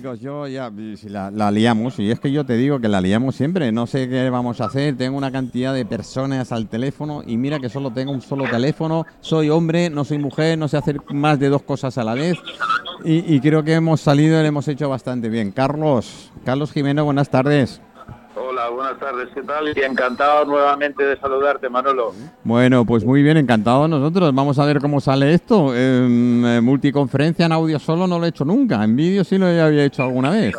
yo ya la, la, liamos, y es que yo te digo que la liamos siempre, no sé qué vamos a hacer, tengo una cantidad de personas al teléfono y mira que solo tengo un solo teléfono, soy hombre, no soy mujer, no sé hacer más de dos cosas a la vez y, y creo que hemos salido y lo hemos hecho bastante bien. Carlos, Carlos Jimeno, buenas tardes. Hola, buenas tardes, ¿qué tal? Y encantado nuevamente de saludarte, Manolo. Bueno, pues muy bien, encantado nosotros. Vamos a ver cómo sale esto. Eh, multiconferencia en audio solo no lo he hecho nunca, en vídeo sí lo había hecho alguna vez.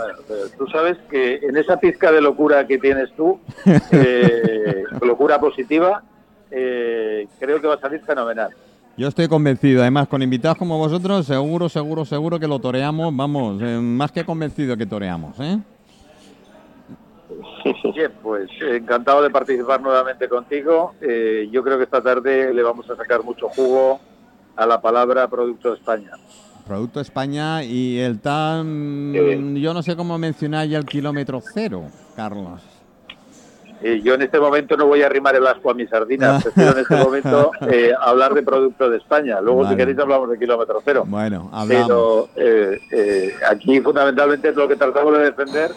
tú sabes que en esa pizca de locura que tienes tú, eh, locura positiva, eh, creo que va a salir fenomenal. Yo estoy convencido, además con invitados como vosotros, seguro, seguro, seguro que lo toreamos, vamos, más que convencido que toreamos, ¿eh? Bien, pues encantado de participar nuevamente contigo. Eh, yo creo que esta tarde le vamos a sacar mucho jugo a la palabra Producto España. Producto España y el tan... Yo no sé cómo mencionar ya el kilómetro cero, Carlos. Eh, yo en este momento no voy a arrimar el asco a mis sardinas, prefiero en este momento eh, hablar de Producto de España. Luego, si queréis, hablamos de kilómetro cero. Bueno, hablamos. Pero aquí fundamentalmente lo que tratamos de defender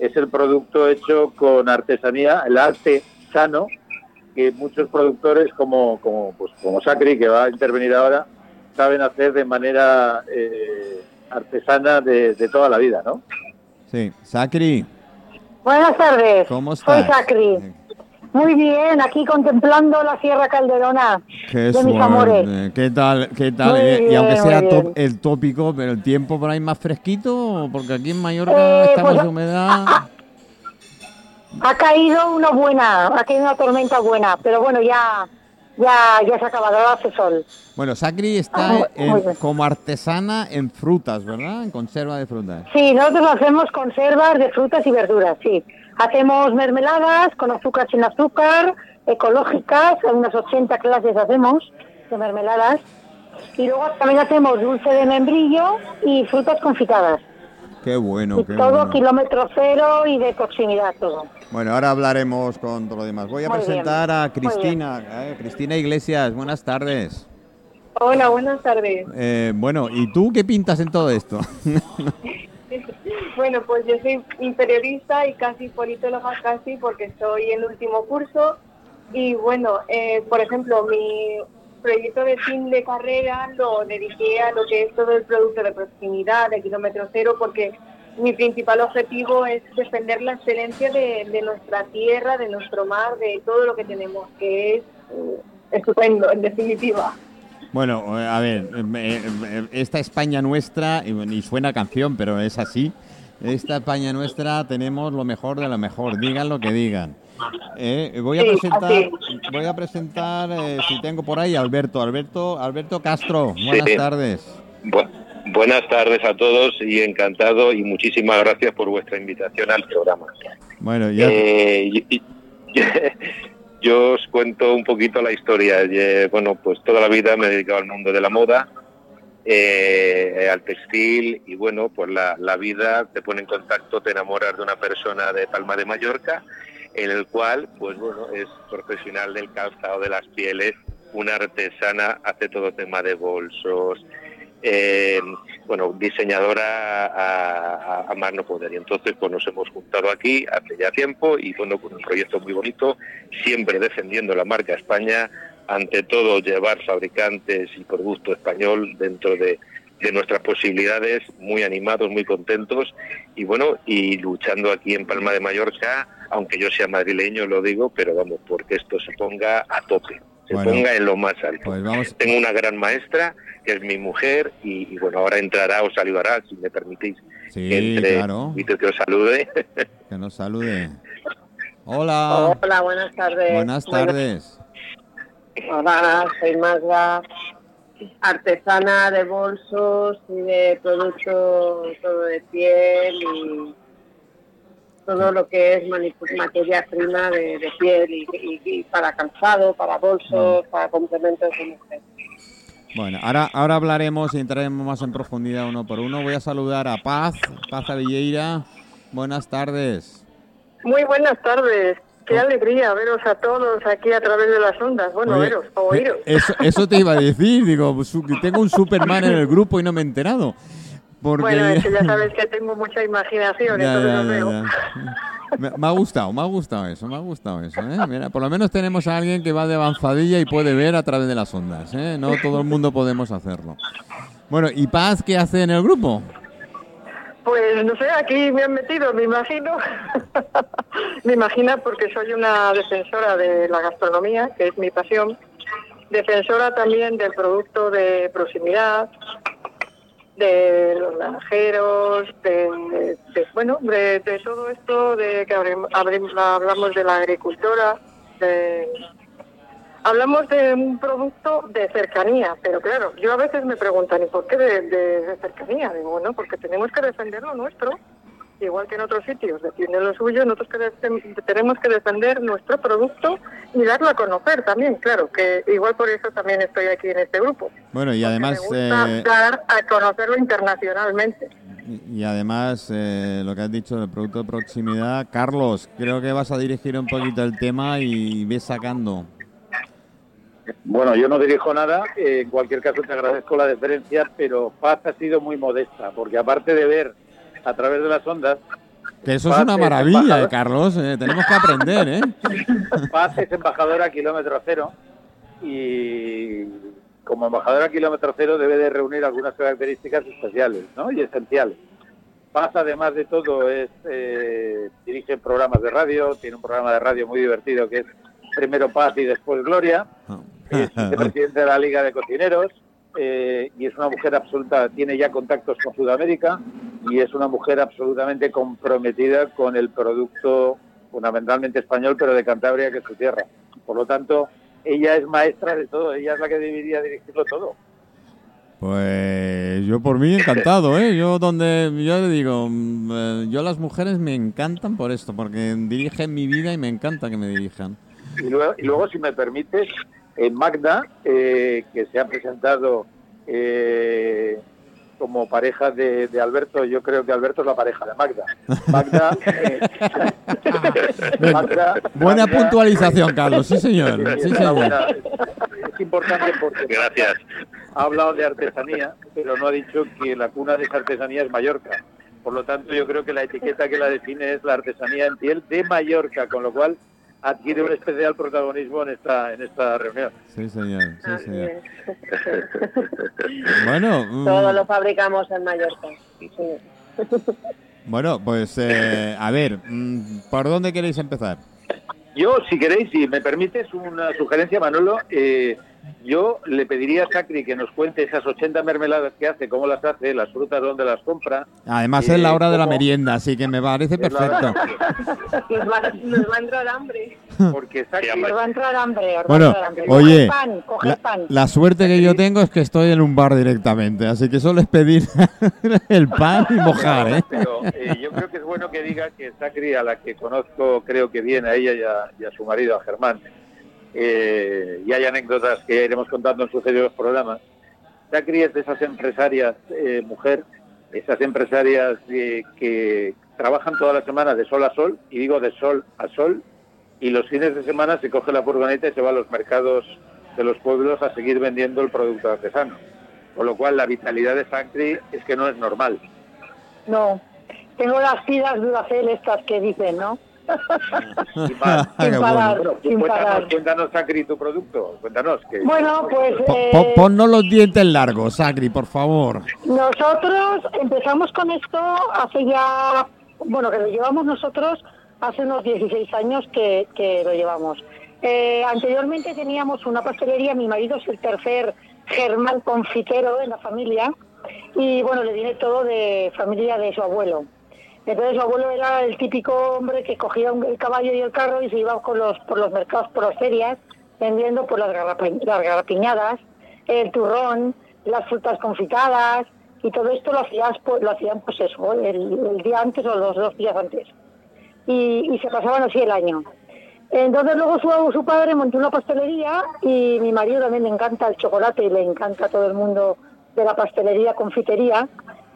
es el producto hecho con artesanía, el arte sano, que muchos productores como, como, pues, como Sacri, que va a intervenir ahora, saben hacer de manera eh, artesana de, toda la vida, ¿no? Sí, Sacri. Buenas tardes. ¿Cómo estás? Soy Sacri. Muy bien, aquí contemplando la Sierra Calderona qué de mis amores. ¿Qué tal? ¿Qué tal? y, aunque sea el tópico, pero el tiempo por ahí más fresquito, porque aquí en Mallorca eh, estamos pues, humedad. Ha, caído una buena, ha caído una tormenta buena, pero bueno, ya ya, ya se ha acabado, hace sol. Bueno, Sacri está ah, como artesana en frutas, ¿verdad? En conserva de frutas. Sí, nosotros hacemos conservas de frutas y verduras, sí. Hacemos mermeladas con azúcar sin azúcar, ecológicas, unas 80 clases hacemos de mermeladas. Y luego también hacemos dulce de membrillo y frutas confitadas. Qué bueno, qué todo kilómetro cero y de proximidad todo. Bueno, ahora hablaremos con todo lo demás. Voy a presentar a Cristina, eh, Cristina Iglesias. Buenas tardes. Hola, buenas tardes. Eh, bueno, ¿y tú qué pintas en todo esto? Bueno, pues yo soy periodista y casi politóloga casi porque estoy en último curso y bueno, eh, por ejemplo, mi proyecto de fin de carrera lo dediqué a lo que es todo el producto de proximidad, de kilómetro cero, porque mi principal objetivo es defender la excelencia de, nuestra tierra, de nuestro mar, de todo lo que tenemos, que es eh, estupendo, en definitiva. Bueno, a ver, eh, esta España nuestra, y suena canción, pero es así, esta España nuestra tenemos lo mejor de lo mejor, digan lo que digan. Eh, voy a presentar, voy a presentar eh, si tengo por ahí Alberto, Alberto, Alberto Castro. Buenas tardes. buenas tardes a todos y encantado y muchísimas gracias por vuestra invitación al programa. Bueno, ya. Eh, yo os cuento un poquito la historia. Bueno, pues toda la vida me he dedicado al mundo de la moda eh, al textil y bueno, pues la, vida te pone en contacto, te enamoras de una persona de Palma de Mallorca, en el cual, pues bueno, es profesional del calzado de las pieles, una artesana, hace todo tema de bolsos, eh, bueno, diseñadora a, a, más no poder. Y entonces pues nos hemos juntado aquí hace ya tiempo y bueno, con un proyecto muy bonito, siempre defendiendo la marca España, ante todo llevar fabricantes y producto español dentro de, nuestras posibilidades, muy animados, muy contentos y bueno, y luchando aquí en Palma de Mallorca, aunque yo sea madrileño, lo digo, pero vamos, porque esto se ponga a tope, se ponga en lo más alto. Pues Tengo una gran maestra, que es mi mujer, y, bueno, ahora entrará o saludará, si me permitís. Sí, claro. Y que os salude. Que nos salude. Hola. Hola, buenas tardes. Buenas tardes. Hola, soy Magda, artesana de bolsos y de productos todo de piel y todo lo que es materia prima de, piel y, para calzado, para bolsos, para complementos de mujer. Bueno, ahora, ahora hablaremos y entraremos más en profundidad uno por uno. Voy a saludar a Paz, Paz Avilleira. Buenas tardes. Muy buenas tardes. Qué alegría veros a todos aquí a través de las ondas. Bueno, veros, o oíros. Eso, eso, te iba a decir, digo, tengo un Superman en el grupo y no me he enterado. Porque... Bueno, es que ya sabes que tengo mucha imaginación, Ya, entonces ya, veo. ya. Me, me ha gustado, me ha gustado eso, me ha gustado eso. ¿eh? Mira, por lo menos tenemos a alguien que va de avanzadilla y puede ver a través de las ondas. ¿eh? No todo el mundo podemos hacerlo. Bueno, ¿y Paz qué hace en el grupo? Pues no sé, aquí me han metido, me imagino. me imagino porque soy una defensora de la gastronomía, que es mi pasión. Defensora también del producto de proximidad, de los granjeros, de, bueno, de, todo esto de que hablamos de la agricultura, de, hablamos de un producto de cercanía, pero claro, yo a veces me preguntan, ¿y por qué de, de- de cercanía? Digo, bueno, porque tenemos que defender lo nuestro, igual que en otros sitios defienden lo suyo, nosotros que tenemos que defender nuestro producto y darlo a conocer también, claro, que igual por eso también estoy aquí en este grupo. Bueno, y además, me gusta eh, dar a conocerlo internacionalmente. y además eh, lo que has dicho del producto de proximidad, Carlos, creo que vas a dirigir un poquito el tema y ves sacando. Bueno, yo no dirijo nada, eh, en cualquier caso te agradezco la deferencia, pero Paz ha sido muy modesta, porque aparte de ver a través de las ondas, Que eso es una maravilla, eh. Carlos. eh, tenemos que aprender, ¿eh? Paz es embajadora a kilómetro cero y como embajadora a kilómetro cero debe de reunir algunas características especiales ¿no? y esenciales. Paz, además de todo, es eh, dirige programas de radio, tiene un programa de radio muy divertido que es Primero Paz y después Gloria. es vicepresidente de la Liga de Cocineros eh, y es una mujer absoluta, tiene ya contactos con Sudamérica y es una mujer absolutamente comprometida con el producto fundamentalmente español, pero de Cantabria, que es su tierra. Por lo tanto, ella es maestra de todo, ella es la que debería dirigirlo todo. Pues yo por mí encantado, ¿eh? Yo donde yo le digo, mm, eh, yo las mujeres me encantan por esto, porque dirigen mi vida y me encanta que me dirijan. Y luego, y luego si me permites, eh, Magda, eh, que se ha presentado eh, como pareja de, de Alberto, yo creo que Alberto es la pareja de Magda. Magda, eh, Magda- Buena Magda- puntualización, Carlos, sí señor. buena- es importante porque Gracias. ha hablado de artesanía, pero no ha dicho que la cuna de esa artesanía es Mallorca. Por lo tanto, yo creo que la etiqueta que la define es la artesanía en piel de Mallorca, con lo cual adquiere un especial protagonismo en esta en esta reunión. Sí señor, sí. Bueno, mm, Todo lo fabricamos en Mallorca. Sí. bueno, pues eh, a ver, mm, ¿por dónde queréis empezar? Yo, si queréis, si me permites una sugerencia, Manolo, eh, yo le pediría a Sacri que nos cuente esas 80 mermeladas que hace, cómo las hace, las frutas, dónde las compra. Además Eh, es la hora de la merienda, así que me parece perfecto. Nos, va, nos va a entrar hambre. Porque. Nos va a entrar hambre. Bueno, entrar hambre. oye, pan, La, pan. la suerte que yo tengo es que estoy en un bar directamente, así que solo es pedir el pan y mojar, ¿eh? Pero eh, yo creo que es bueno que diga que Sacri, a la que conozco, creo que bien, a ella y a, y a su marido, a Germán, eh, y hay anécdotas que ya iremos contando en sucesivos programas. Sacri es de esas empresarias, eh, mujer, esas empresarias eh, que trabajan toda la semana de sol a sol, y digo de sol a sol, y los fines de semana se coge la furgoneta y se va a los mercados de los pueblos a seguir vendiendo el producto artesano. Con lo cual la vitalidad de Sacri es que no es normal. No, tengo las pilas duracel estas que dicen, ¿no? Sin parar, Bueno, sin cuéntanos, parar. cuéntanos, Sacri, tu producto. Cuéntanos. Que, Bueno, pues eh, po- ponnos los dientes largos, Sacri, por favor. nosotros empezamos con esto hace ya, bueno, que lo llevamos nosotros hace unos 16 años que, que lo llevamos. Eh, anteriormente teníamos una pastelería, mi marido es el tercer Germán confitero en la familia y bueno, le viene todo de familia de su abuelo. Entonces su abuelo era el típico hombre que cogía el caballo y el carro y se iba con los, por los mercados, por las ferias, vendiendo por las, garrapa- las garrapiñadas, el turrón, las frutas confitadas y todo esto lo, hacías, pues, lo hacían pues eso, el, día antes o los dos días antes. Y, y se pasaban así el año. Entonces luego su, su padre montó una pastelería y mi marido también le encanta el chocolate y le encanta a todo el mundo de la pastelería, confitería.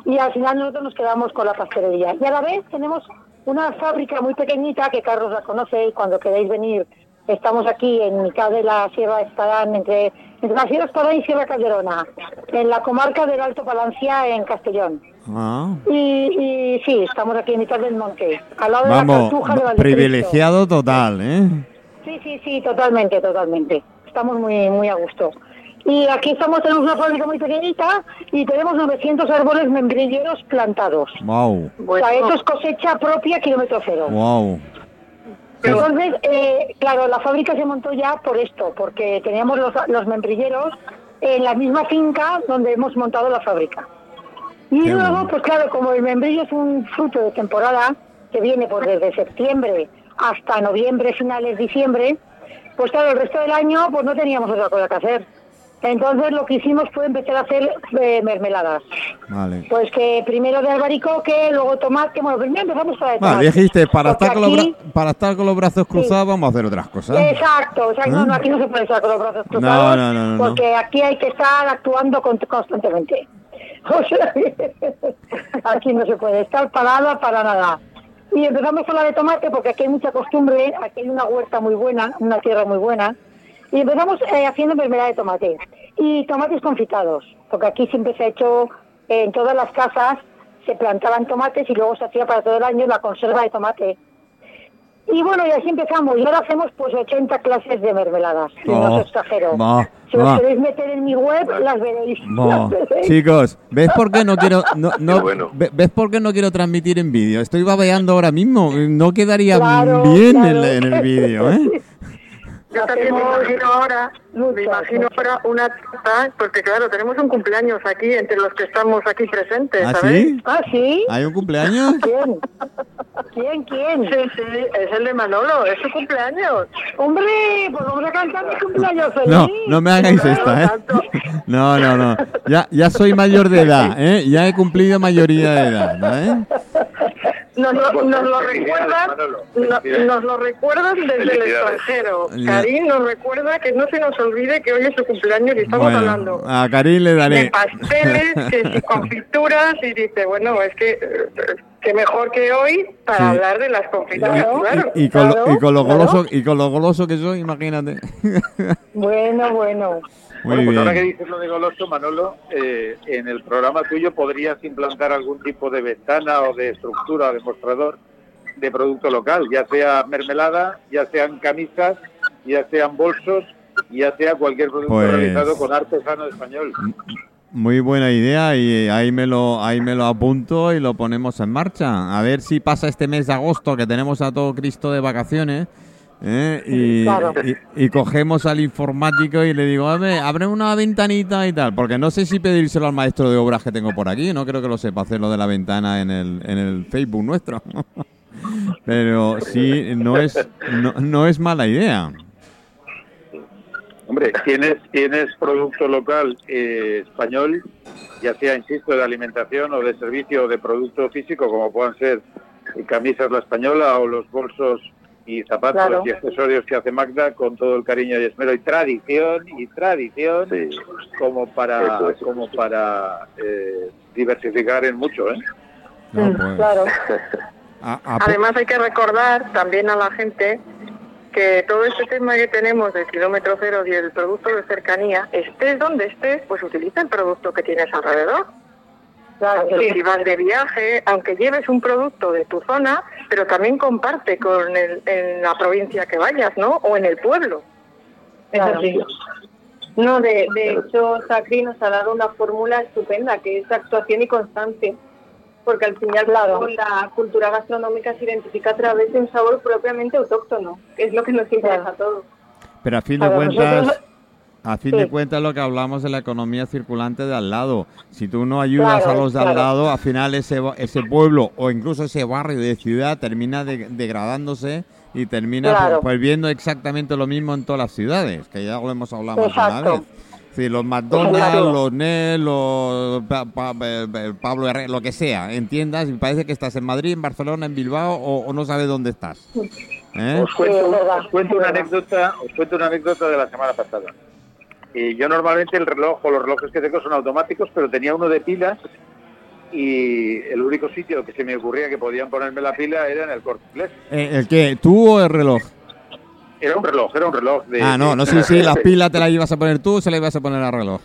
Y al final nosotros nos quedamos con la pastelería. Y a la vez tenemos una fábrica muy pequeñita que Carlos la conoce y cuando queréis venir Estamos aquí en mitad de la Sierra Espadán, entre, entre la Sierra Espadán y Sierra Calderona, en la comarca del Alto Palancia, en Castellón. Ah. Y, y sí, estamos aquí en mitad del monte, al lado de la de privilegiado total, ¿eh? Sí, sí, sí, totalmente, totalmente. Estamos muy, muy a gusto. Y aquí estamos, tenemos una fábrica muy pequeñita y tenemos 900 árboles membrilleros plantados. Wow, O sea, esto es cosecha propia kilómetro cero. wow. Entonces, eh, claro, la fábrica se montó ya por esto, porque teníamos los, los membrilleros en la misma finca donde hemos montado la fábrica. Y Qué luego, bueno. pues claro, como el membrillo es un fruto de temporada que viene pues desde septiembre hasta noviembre, finales diciembre, pues claro, el resto del año pues no teníamos otra cosa que hacer. Entonces lo que hicimos fue empezar a hacer eh, mermeladas. Vale. Pues que primero de albaricoque, luego tomate, bueno, primero empezamos con la de Vale, tomate. dijiste, para estar, con los para estar con los brazos cruzados vamos a hacer otras cosas. Exacto, o sea, ¿Eh? no, aquí no se puede estar con los brazos cruzados, no, no, no, no. porque aquí hay que estar actuando con- constantemente. O sea, aquí no se puede estar parada para nada. Y empezamos con la de tomate porque aquí hay mucha costumbre, aquí hay una huerta muy buena, una tierra muy buena, y empezamos eh, haciendo mermelada de tomate y tomates confitados, porque aquí siempre se ha hecho eh, en todas las casas se plantaban tomates y luego se hacía para todo el año la conserva de tomate. Y bueno, y así empezamos. Y ahora hacemos pues 80 clases de mermeladas. Y no Oh, os exagero. si os queréis meter en mi web, las veréis. No, Las veréis. chicos, ¿ves por qué no quiero no, no- Qué bueno. ve- ves por qué no quiero transmitir en vídeo? Estoy babeando ahora mismo, no quedaría Claro, bien claro. en, en el vídeo, ¿eh? Yo también me imagino ahora, me muchas, imagino muchas. ahora una tarta, porque claro, tenemos un cumpleaños aquí entre los que estamos aquí presentes, ¿Ah, ¿sabéis? sí? ¿Ah, sí? ¿Hay un cumpleaños? ¿Quién? ¿Quién? ¿Quién? Sí, sí, es el de Manolo, es su cumpleaños. Hombre, pues vamos a cantar mi cumpleaños feliz. No, no me hagáis esta, ¿eh? No, no, no. Ya, ya soy mayor de edad, ¿eh? Ya he cumplido mayoría de edad, ¿eh? Nos lo, nos lo Manolo, no- nos lo recuerdan desde el extranjero. Karim nos recuerda que no se nos olvide que hoy es su cumpleaños y estamos Bueno, hablando a Karim le de daré. pasteles, que si confituras y dice, bueno, es que eh, que mejor que hoy para Sí. hablar de las confituras, claro. Y, y con lo, y con lo claro. goloso y con lo goloso que soy, imagínate. Bueno, bueno. Muy bueno, pues ahora que dices lo de goloso, Manolo, eh, en el programa tuyo podrías implantar algún tipo de ventana o de estructura o de mostrador de producto local, ya sea mermelada, ya sean camisas, ya sean bolsos, ya sea cualquier producto Pues- realizado con artesano español. Muy buena idea y ahí me lo ahí me lo apunto y lo ponemos en marcha. A ver si pasa este mes de agosto que tenemos a todo Cristo de vacaciones. ¿eh? Y, Claro. y- y cogemos al informático y le digo, "Hombre, abre una ventanita y tal, porque no sé si pedírselo al maestro de obras que tengo por aquí, no creo que lo sepa hacer lo de la ventana en el, en el Facebook nuestro. Pero sí, no es, no, no es mala idea. Hombre, tienes, tienes producto local eh, español, ya sea, insisto, de alimentación o de servicio o de producto físico, como puedan ser camisas la española o los bolsos y zapatos Claro. y accesorios que hace Magda con todo el cariño y esmero y tradición y tradición Sí. como para es. como para eh, diversificar en mucho, ¿eh? No, Mm, pues, Claro. Además hay que recordar también a la gente que todo este tema que tenemos del kilómetro cero y el producto de cercanía, estés donde estés, pues utiliza el producto que tienes alrededor. Claro, sí. si vas de viaje, aunque lleves un producto de tu zona, pero también comparte con el, en la provincia que vayas, ¿no? O en el pueblo. Claro. Eso sí. No, de, de hecho, Sacri nos ha dado una fórmula estupenda, que es actuación y constante. Porque al final, Claro. la cultura gastronómica se identifica a través de un sabor propiamente autóctono, que es lo que nos interesa Claro. a todos. Pero a fin de cuentas, nosotros- a fin Sí. de cuentas lo que hablamos de la economía circulante de al lado. Si tú no ayudas Claro, a los de al lado, al final ese, ese pueblo o incluso ese barrio de ciudad termina de- degradándose y termina pues, pues, viendo exactamente lo mismo en todas las ciudades, que ya lo hemos hablado más de una Exacto. vez. Sí, los McDonald's, los Nel, los Pa- Pa- Pa- Pa- Pablo Herrera, lo que sea, en tiendas, y parece que estás en Madrid, en Barcelona, en Bilbao o, o no sabes dónde estás. ¿Eh? Os cuento, os cuento una anécdota, os cuento una anécdota de la semana pasada. Y yo normalmente el reloj o los relojes que tengo son automáticos, pero tenía uno de pilas y el único sitio que se me ocurría que podían ponerme la pila era en el corte inglés. Eh, ¿El qué? ¿Tú o el reloj? Era un reloj, era un reloj de... Ah, no, no, sí, sí, las pilas te las ibas a poner tú, se las ibas a poner al reloj.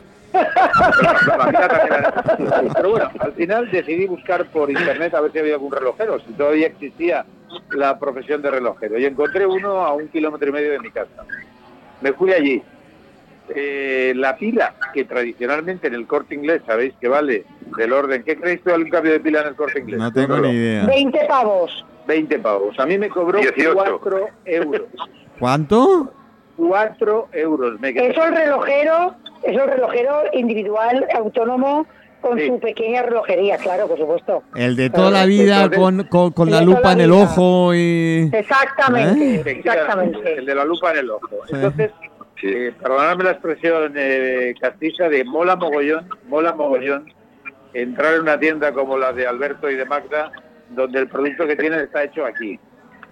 Pero bueno, al final decidí buscar por internet a ver si había algún relojero, si todavía existía la profesión de relojero. Y encontré uno a un kilómetro y medio de mi casa. Me fui allí. Eh, la pila, que tradicionalmente en el corte inglés sabéis que vale del orden. ¿Qué creéis vale un cambio de pila en el corte inglés? No tengo ni idea. 20 pavos. 20 pavos. A mí me cobró 18. 4 euros. ¿Cuánto? 4 euros. Me. Eso el relojero, eso el relojero individual, autónomo, con Sí. su pequeña relojería, claro, por supuesto. El de toda la vida Entonces- con, con, la lupa la en el ojo y... Exactamente, ¿Eh? Exactamente. El de la lupa en el ojo. Sí. Entonces, eh, perdonadme la expresión eh, castiza de mola mogollón, mola mogollón, entrar en una tienda como la de Alberto y de Magda, donde el producto que tienen está hecho aquí.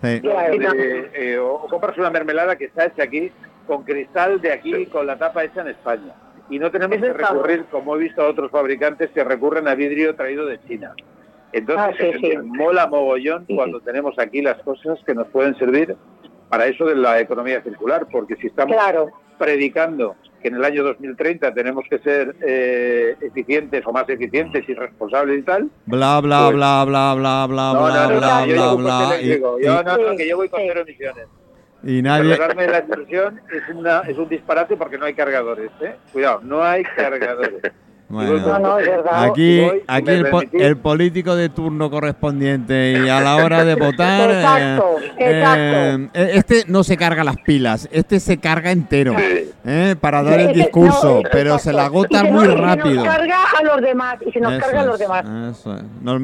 Sí. Donde, eh, o, o compras una mermelada que está hecha aquí, con cristal de aquí, con la tapa hecha en España. Y no tenemos que recurrir, como he visto a otros fabricantes que recurren a vidrio traído de China. Entonces, Ah, sí, sí. mola mogollón Sí, cuando tenemos aquí las cosas que nos pueden servir para eso de la economía circular, porque si estamos Claro. Predicando que en el año 2030 tenemos que ser eh, eficientes o más eficientes y responsables y tal, Bla, bla, Pues- bla, bla, bla, bla, no, bla, no, no, bla, yo bla, bla. coche Y, eléctrico. Yo no, no, que yo voy con cero emisiones. y nadie... Perdonadme la expresión, es, una, es un disparate porque no hay cargadores. ¿eh? Cuidado, no hay cargadores. Bueno. No, no, es verdad. Aquí, aquí el, po- el político de turno correspondiente y a la hora de votar, eh, Exacto, exacto. eh, este no se carga las pilas, este se carga entero eh, para dar el discurso, no, pero se la agota se muy nos- y se rápido. nos carga a los demás, y se nos Eso carga a los demás. eso es. Nos,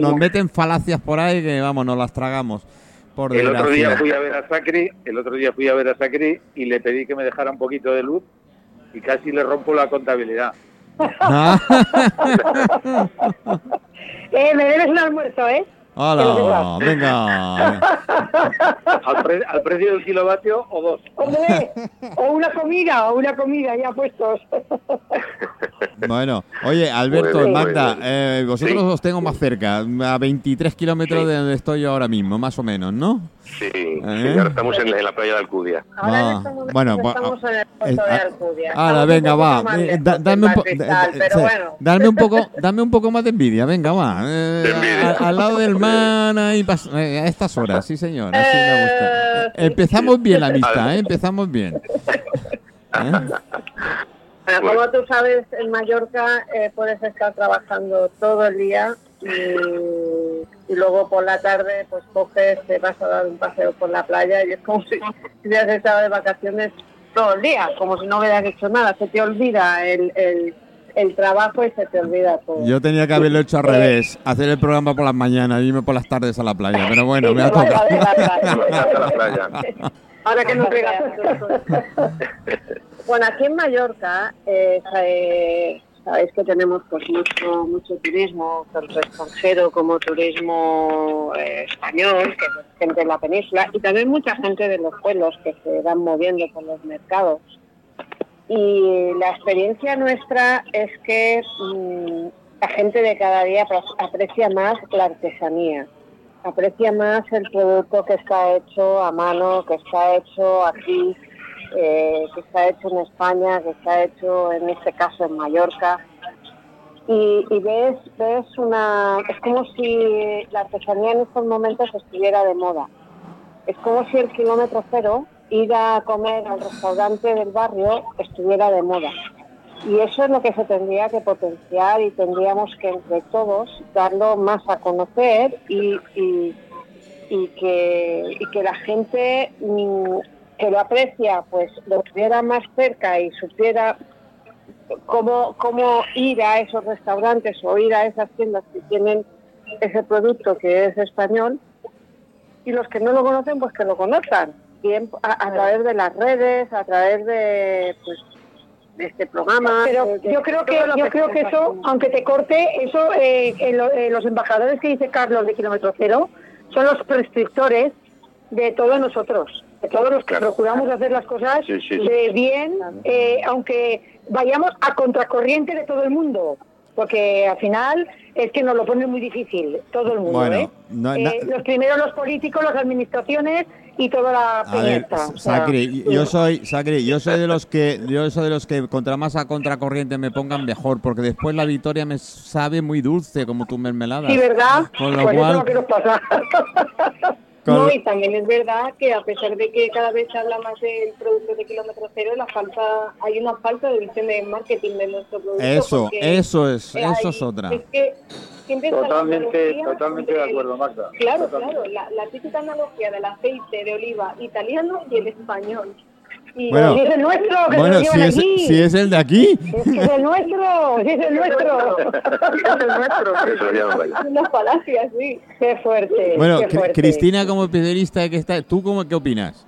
nos meten falacias por ahí que vamos, nos las tragamos. Por El otro día fui a ver a Sacri, el otro día fui a ver a Sacri y le pedí que me dejara un poquito de luz y casi le rompo la contabilidad. Ah, Eh, me debes un almuerzo, ¿eh? hola, venga. Al, pre- al precio del kilovatio o dos. Hombre, o una comida, o una comida ya puestos. Bueno, oye, Alberto, bien, Magda, eh, vosotros Sí. os tengo más cerca, a 23 kilómetros Sí. de donde estoy yo ahora mismo, más o menos, ¿no? Sí, ¿Eh? sí, ahora estamos en, en la playa de Alcudia. Ahora Ah, en este momento bueno, estamos en el eh, puerto de ah, Alcudia. Ahora, Estamos venga, va. eh, dame, un bueno. dame un poco, dame un poco más de envidia, venga, va. eh, De envidia. a- al lado del mar, ahí pas- eh, a estas horas, sí señor, así me gusta. Eh, sí. Empezamos bien la amistad, ¿eh? empezamos bien. ¿Eh? Bueno, como tú sabes, en Mallorca eh, puedes estar trabajando todo el día y, y luego por la tarde pues coges, te vas a dar un paseo por la playa y es como si hubieras estado de vacaciones todo el día, como si no hubieras hecho nada. Se te olvida el, el, el trabajo y se te olvida todo. Yo tenía que haberlo hecho al revés, hacer el programa por las mañanas y irme por las tardes a la playa, pero bueno, me ha tocado. Ahora que nos pegas. Bueno, aquí en Mallorca eh, eh, sabéis que tenemos pues mucho mucho turismo, tanto extranjero como turismo eh, español, que gente de la península, y también mucha gente de los pueblos que se van moviendo por los mercados. Y la experiencia nuestra es que mm, la gente de cada día pues, aprecia más la artesanía, aprecia más el producto que está hecho a mano, que está hecho aquí, eh, que está hecho en España, que está hecho en este caso en Mallorca. Y, ves, ves una, es como si la artesanía en estos momentos estuviera de moda. Es como si el kilómetro cero, ir a comer al restaurante del barrio, estuviera de moda. Y eso es lo que se tendría que potenciar y tendríamos que entre todos darlo más a conocer y que, y que la gente mm, que lo aprecia pues lo tuviera más cerca y supiera cómo, cómo ir a esos restaurantes o ir a esas tiendas que tienen ese producto que es español y los que no lo conocen pues que lo conozcan bien a, a través de las redes a través de pues de este programa Pero de- de yo creo que yo creo que eso, aunque te corte, eso eh, en lo- eh, los embajadores que dice Carlos de Kilómetro Cero son los prescriptores de todos nosotros, todos los que Claro. procuramos hacer las cosas Sí, sí, sí. de bien, eh, aunque vayamos a contracorriente de todo el mundo. porque al final es que nos lo pone muy difícil, todo el mundo. Bueno, ¿eh? no- Eh, los primeros los políticos, las administraciones y toda la A ver, peñeta. o sea, Sacri, yo soy, Sacri, yo soy de los que, yo soy de los que contra más a contracorriente me pongan mejor, porque después la victoria me sabe muy dulce como tu mermelada. Sí, ¿verdad? Con lo pues eso cual- es lo que nos pasa. No, y también es verdad que a pesar de que cada vez se habla más del producto de kilómetro cero, la falta, hay una falta de visión de marketing de nuestro producto. Eso, eso es, eso hay- es otra. Es que Totalmente, totalmente de acuerdo, Magda. Claro, Totalmente. claro, la, la típica analogía del aceite de oliva italiano y el español. Y Bueno, Si es el nuestro, que Bueno, si es, aquí. si es el de aquí. Es que es el nuestro, si es el nuestro. Es el nuestro. Eso ya no vaya. es una falacia, sí. Qué fuerte. Bueno, qué fuerte. Cristina como especialista que está, ¿tú cómo qué opinas?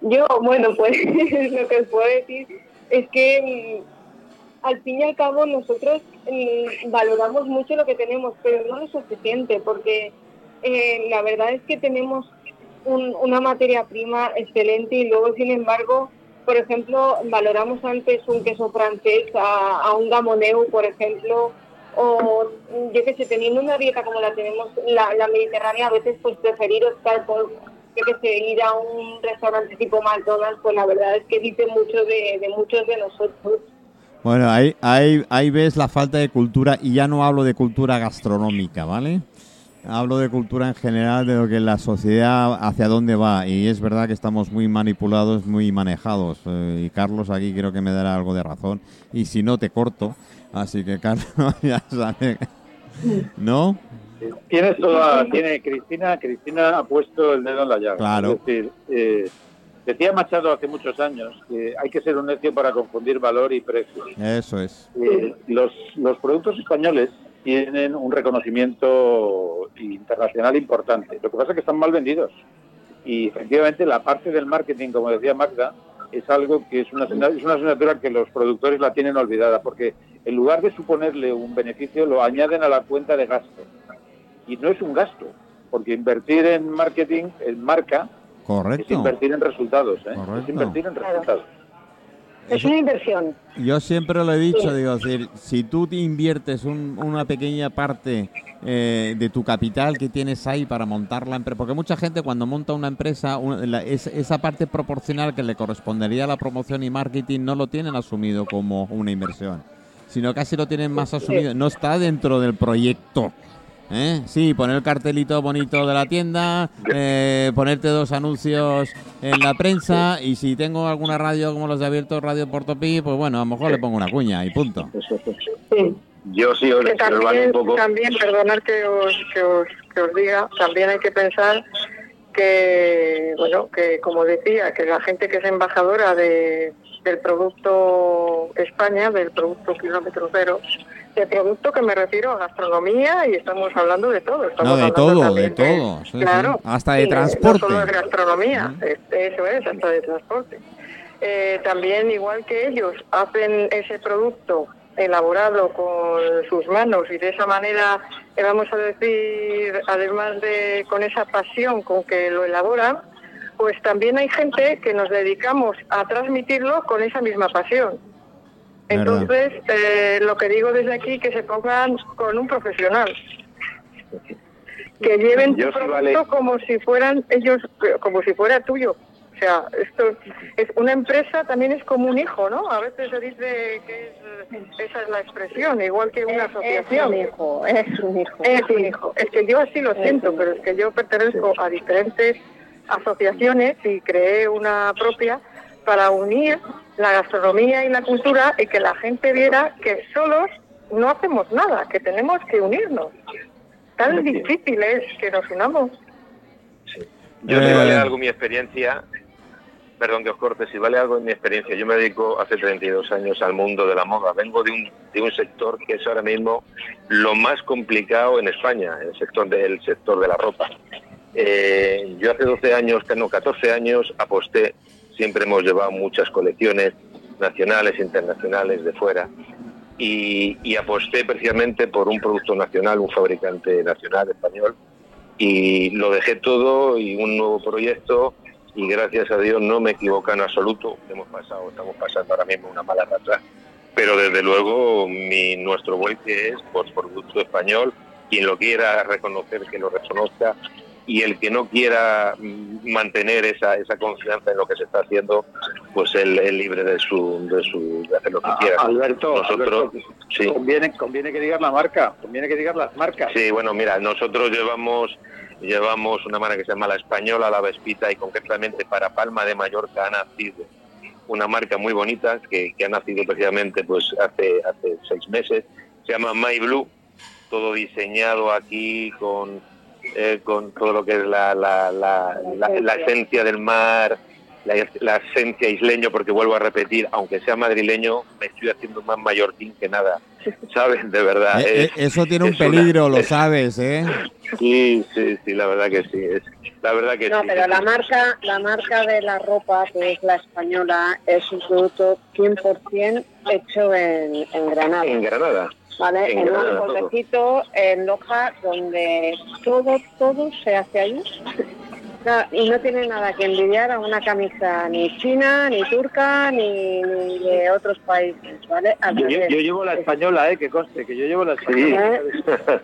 Yo, bueno, pues lo que os puedo decir es que mm, al fin y al cabo nosotros mm, valoramos mucho lo que tenemos, pero no lo suficiente, porque eh, la verdad es que tenemos un- una materia prima excelente y luego, sin embargo, por ejemplo, valoramos antes un queso francés a, un gamoneu, por ejemplo, o yo qué sé, teniendo una dieta como la tenemos la, mediterránea, a veces pues preferir optar por yo que sé, ir a un restaurante tipo McDonald's, pues la verdad es que dice mucho de, de muchos de nosotros. Bueno, ahí, ahí, ahí ves la falta de cultura y ya no hablo de cultura gastronómica, ¿vale? Hablo de cultura en general, de lo que la sociedad hacia dónde va. Y es verdad que estamos muy manipulados, muy manejados. Eh, y Carlos aquí creo que me dará algo de razón. Y si no, te corto. Así que Carlos ya sabe. ¿No? Tienes toda, tiene Cristina, Cristina ha puesto el dedo en la llaga. Claro. Es decir, eh, decía Machado hace muchos años que hay que ser un necio para confundir valor y precio. Eso es. Eh, los, los productos españoles tienen un reconocimiento internacional importante. Lo que pasa es que están mal vendidos. Y efectivamente la parte del marketing, como decía Magda, es algo que es una, es una asignatura que los productores la tienen olvidada, porque en lugar de suponerle un beneficio, lo añaden a la cuenta de gasto. Y no es un gasto, porque invertir en marketing, en marca, es invertir en resultados. ¿eh? Es invertir en resultados. Es una inversión. Yo siempre lo he dicho, digo, decir, si tú te inviertes un- una pequeña parte eh, de tu capital que tienes ahí para montar la empresa, porque mucha gente cuando monta una empresa, una- la- es- esa parte proporcional que le correspondería a la promoción y marketing no lo tienen asumido como una inversión, sino casi lo tienen más asumido, no está dentro del proyecto. ¿Eh? Sí, poner el cartelito bonito de la tienda, eh, ponerte dos anuncios en la prensa y si tengo alguna radio como los de Abierto Radio Portopí, pues bueno, a lo mejor le pongo una cuña y punto. Sí. Yo sí os Que también, un poco. también, perdonad que os, que, os, que os diga, también hay que pensar que, bueno, que como decía, que la gente que es embajadora de, del producto España, del producto kilómetro cero, de producto que me refiero a gastronomía y estamos hablando de todo. Estamos No, de hablando todo, de todo, sí, sí. claro. Hasta de transporte. No solo de gastronomía, eso es, hasta de transporte. Eh, también, igual que ellos hacen ese producto elaborado con sus manos y de esa manera, eh, vamos a decir, además de con esa pasión con que lo elaboran, pues también hay gente que nos dedicamos a transmitirlo con esa misma pasión. Entonces, eh, lo que digo desde aquí, que se pongan con un profesional. Que lleven tu producto vale. como si fueran ellos, como si fuera tuyo. O sea, esto es una empresa también es como un hijo, ¿no? A veces se dice que es- esa es la expresión, igual que una asociación. Es un hijo, es un hijo. Es un hijo. Es que yo así lo siento, pero es que yo pertenezco a diferentes asociaciones y creé una propia para unir la gastronomía y la cultura y que la gente viera que solos no hacemos nada, que tenemos que unirnos. Tan difícil es que nos unamos. Yo, si Eh. vale algo mi experiencia, perdón que os corte, si vale algo en mi experiencia, yo me dedico hace 32 años al mundo de la moda. Vengo de un, de un sector que es ahora mismo lo más complicado en España, el sector del sector de la ropa. Eh, yo hace 12 años, no, 14 años, aposté, siempre hemos llevado muchas colecciones nacionales, internacionales, de fuera, y, aposté precisamente por un producto nacional, un fabricante nacional español, y lo dejé todo y un nuevo proyecto y gracias a Dios no me equivoco en absoluto. Hemos pasado, estamos pasando ahora mismo una mala racha pero desde luego mi, nuestro bolche es por producto español, quien lo quiera reconocer, que lo reconozca, y el que no quiera mantener esa, esa confianza en lo que se está haciendo, pues él es libre de su, de su de hacer lo que Ah, quiera. Alberto, nosotros, Alberto, sí. conviene, conviene que digas la marca, conviene que digas las marcas. Sí, bueno, mira, nosotros llevamos llevamos una marca que se llama La Española, La Vespita, y concretamente para Palma de Mallorca ha nacido una marca muy bonita que, que ha nacido precisamente pues hace, hace seis meses. Se llama My Blue, todo diseñado aquí con, eh, con todo lo que es la, la, la, la- la esencia del mar, la, la esencia isleño, porque vuelvo a repetir, aunque sea madrileño, me estoy haciendo más mallorquín que nada. ¿Sabes? De verdad. Eh, es- eh, eso tiene un es una- peligro, lo es- sabes, ¿eh? Sí, sí, sí, la verdad que sí. Es, la verdad que No, sí. pero la marca, la marca de la ropa, que es la española, es un producto 100% hecho en, en Granada. En Granada. ¿Vale? en un pueblecito en Loja donde todo, todo se hace. Nada, Y no tiene nada que envidiar a una camisa ni china, ni turca, ni, ni de otros países, ¿vale? Al Yo, yo llevo la española, eh, que conste, que yo llevo la española. ¿Eh?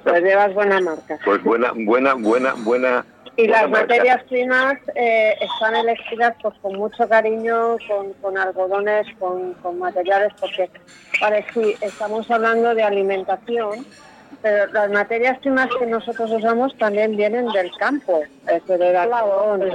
Pues llevas buena marca. Pues buena, buena, buena, buena. Y las materias primas eh, están elegidas pues con mucho cariño, con, con algodones, con, con materiales, porque, vale, sí, estamos hablando de alimentación, pero las materias primas que nosotros usamos también vienen del campo, es decir, del algodón.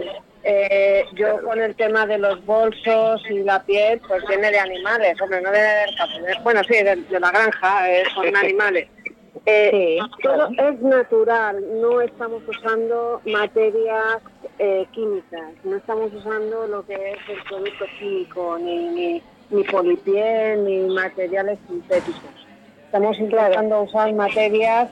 Eh, yo con el tema de los bolsos y la piel, pues viene de animales, hombre, no viene del campo. Bueno, sí, de, de la granja, eh, son animales. Eh, todo es natural, no estamos usando materias eh, químicas, no estamos usando lo que es el producto químico, ni, ni, ni polipiel, ni materiales sintéticos. Estamos intentando usar materias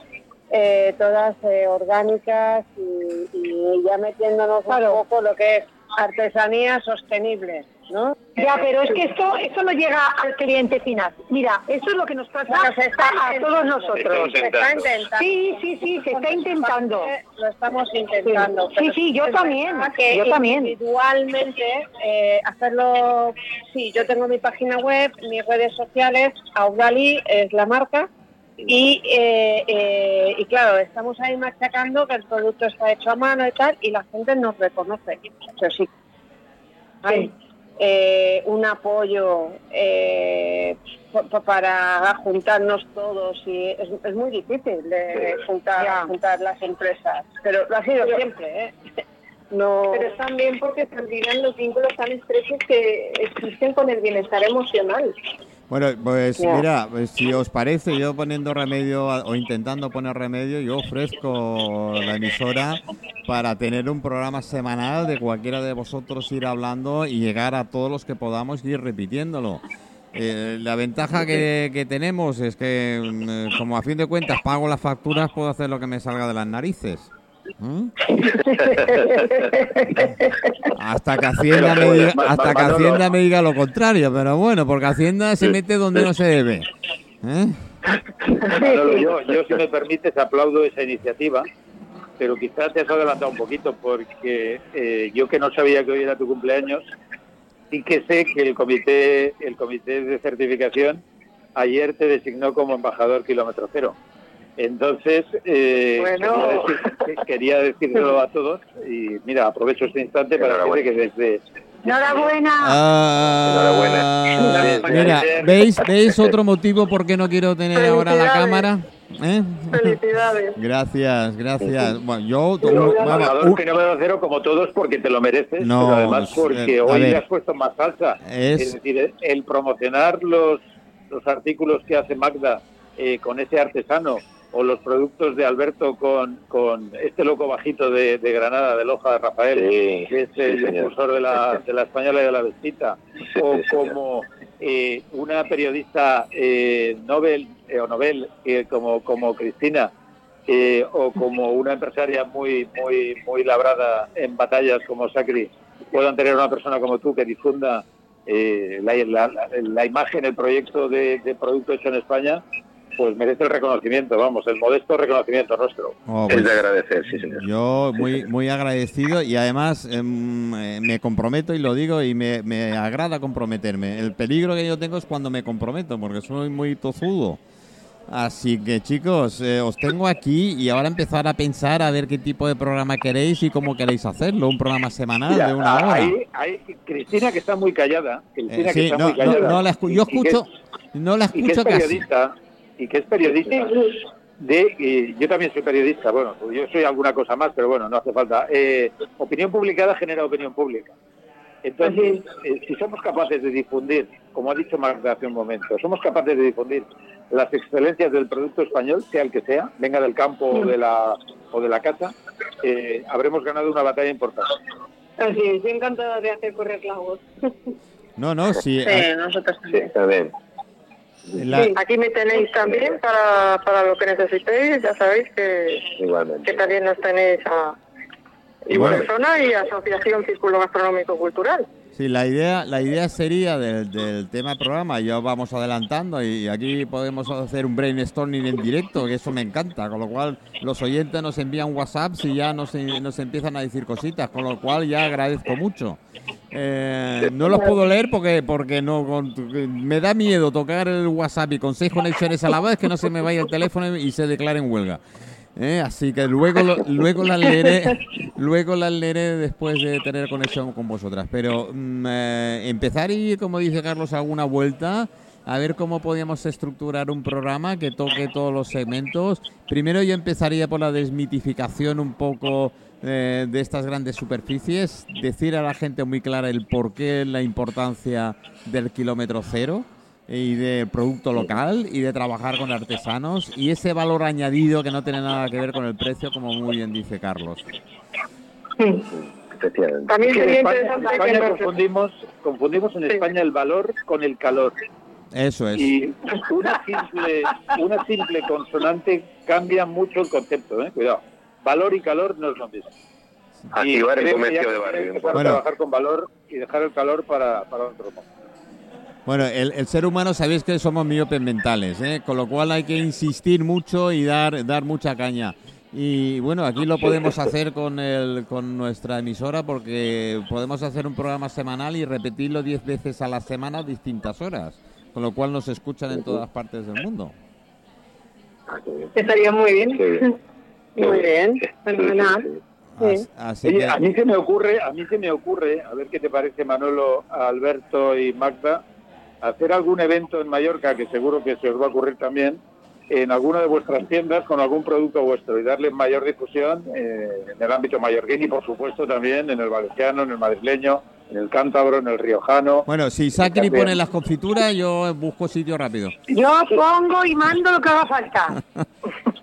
eh, todas eh, orgánicas y, y ya metiéndonos un poco lo que es artesanía sostenible, ¿no? Ya, pero es que esto, esto no llega al cliente final. Mira, eso es lo que nos pasa Bueno, se está a, todos nosotros. Se está intentando. Sí, sí, sí, se está intentando. Lo estamos intentando. Sí, sí, yo también, que yo también. Individualmente, eh, hacerlo. Sí, yo tengo mi página web, mis redes sociales, Audali es la marca. Y, eh, eh, y claro, estamos ahí machacando que el producto está hecho a mano y tal, y la gente nos reconoce. Pero sí, hay eh, un apoyo eh, pa- pa- para juntarnos todos y es, es muy difícil de juntar, juntar las empresas, pero lo ha sido siempre, ¿eh? No, Pero es también porque se olvidan los vínculos tan estrechos que existen con el bienestar emocional. Bueno, pues mira, pues, si os parece, yo poniendo remedio a- o intentando poner remedio, yo ofrezco la emisora para tener un programa semanal de cualquiera de vosotros ir hablando y llegar a todos los que podamos y ir repitiéndolo. Eh, la ventaja que, que tenemos es que, mm, como a fin de cuentas pago las facturas, puedo hacer lo que me salga de las narices. ¿Mm? Hasta que Hacienda me diga, hasta que Hacienda me diga lo contrario, pero bueno, porque Hacienda se mete donde no se debe. ¿Eh? Manolo, yo, yo, si me permites, aplaudo esa iniciativa, pero quizás te has adelantado un poquito porque eh, yo que no sabía que hoy era tu cumpleaños, sí que sé que el comité, el comité de certificación ayer te designó como embajador kilómetro cero. Entonces, eh, Bueno. quería, decir- quería decírselo a todos y mira, aprovecho este instante para decirte que desde, Enhorabuena. Ah, Enhorabuena. mira, ¿veis, ¿veis otro motivo por qué no quiero tener ahora la cámara? ¿Eh? Felicidades. Gracias, gracias. Bueno, yo... Pero, un- embajador un- kilómetro cero como todos porque te lo mereces, No, pero además porque eh, hoy ver. le has puesto más salsa. Es- Es decir, el- el promocionar los, los artículos que hace Magda eh, con ese artesano o los productos de Alberto con, con este loco bajito de, de Granada, de Loja de Rafael, Sí, que es sí, el impulsor de la, de la española y de la vestita, o sí, como eh, una periodista eh, Nobel eh, o Nobel eh, como, como Cristina, eh, o como una empresaria muy muy muy labrada en batallas como Sacri, puedan tener una persona como tú que difunda eh, la, la- la imagen, el proyecto de, de producto hecho en España, pues merece el reconocimiento, vamos, el modesto reconocimiento nuestro. Oh, Es pues, de agradecer, sí, señor. Yo muy muy agradecido y además em, eh, me comprometo y lo digo y me, me agrada comprometerme. El peligro que yo tengo es cuando me comprometo porque soy muy tozudo. Así que chicos, eh, os tengo aquí y ahora empezar a pensar a ver qué tipo de programa queréis y cómo queréis hacerlo. Un programa semanal Mira, de una hora. ahí- ahí- Cristina, que está muy callada, Cristina, Eh, que sí, está no, muy callada. no, no la escu- yo y que escucho, es- no la y que es escucho casi. periodista, y que es periodista. De, y yo también soy periodista, bueno, yo soy alguna cosa más, pero bueno, no hace falta. Eh, opinión publicada genera opinión pública. Entonces, eh, si somos capaces de difundir, como ha dicho Magda hace un momento, somos capaces de difundir las excelencias del producto español, sea el que sea, venga del campo o de la, o de la casa, eh, habremos ganado una batalla importante. Así es, yo encantada de hacer correr la voz. No, no, sí. Sí, nosotros también. La- Sí, aquí me tenéis también para, para lo que necesitéis. Ya sabéis que, Igualmente. que también nos tenéis a Igualmente. persona y Asociación Círculo Gastronómico Cultural. Sí, la idea, la idea sería del, del tema del programa, ya vamos adelantando y aquí podemos hacer un brainstorming en directo, que eso me encanta, con lo cual los oyentes nos envían WhatsApp y ya nos, nos empiezan a decir cositas, con lo cual ya agradezco mucho. Eh, no los puedo leer porque porque no me da miedo tocar el WhatsApp y con seis conexiones a la vez que no se me vaya el teléfono y se declare en huelga. ¿eh? Así que luego luego las leeré luego las leeré después de tener conexión con vosotras. Pero mm, eh, empezar y como dice Carlos alguna vuelta a ver cómo podíamos estructurar un programa que toque todos los segmentos. Primero yo empezaría por la desmitificación un poco eh, de estas grandes superficies, decir a la gente muy clara el porqué, la importancia del kilómetro cero y del producto local y de trabajar con artesanos y ese valor añadido que no tiene nada que ver con el precio, como muy bien dice Carlos. Efectivamente. También En sería España, en interesante España que nos- confundimos, confundimos en Sí. España el valor con el calor. Eso es. Y una simple, una simple consonante cambia mucho el concepto, ¿eh? Cuidado. Valor y calor no es lo mismo. Activar el comercio de barrio. Bueno. trabajar con valor y dejar el calor para, para otro momento. Bueno, el, el ser humano sabéis que somos miopes mentales, ¿eh? con lo cual hay que insistir mucho y dar, dar mucha caña. Y bueno, aquí lo podemos hacer con, el, con nuestra emisora porque podemos hacer un programa semanal y repetirlo 10 veces a la semana a distintas horas, con lo cual nos escuchan en todas partes del mundo. Estaría muy bien. Muy bien. Fenomenal. Sí, sí, sí. As- Así Oye, que, a mí se me ocurre, a mí se me ocurre, a ver qué te parece Manolo, Alberto y Magda, hacer algún evento en Mallorca, que seguro que se os va a ocurrir también, en alguna de vuestras tiendas con algún producto vuestro y darle mayor difusión eh, en el ámbito mallorquín y por supuesto también en el valenciano, en el madrileño, en el cántabro, en el riojano. bueno, si Sacri pone las confituras, yo busco sitio rápido. Yo pongo y mando lo que haga falta.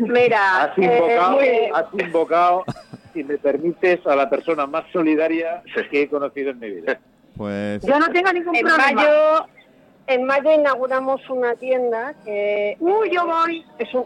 Mira, Has eh, invocado, muy- has invocado, si me permites, a la persona más solidaria que he conocido en mi vida. Pues Yo no tengo ningún en problema. mayo, en mayo inauguramos una tienda que Uy, yo voy. es un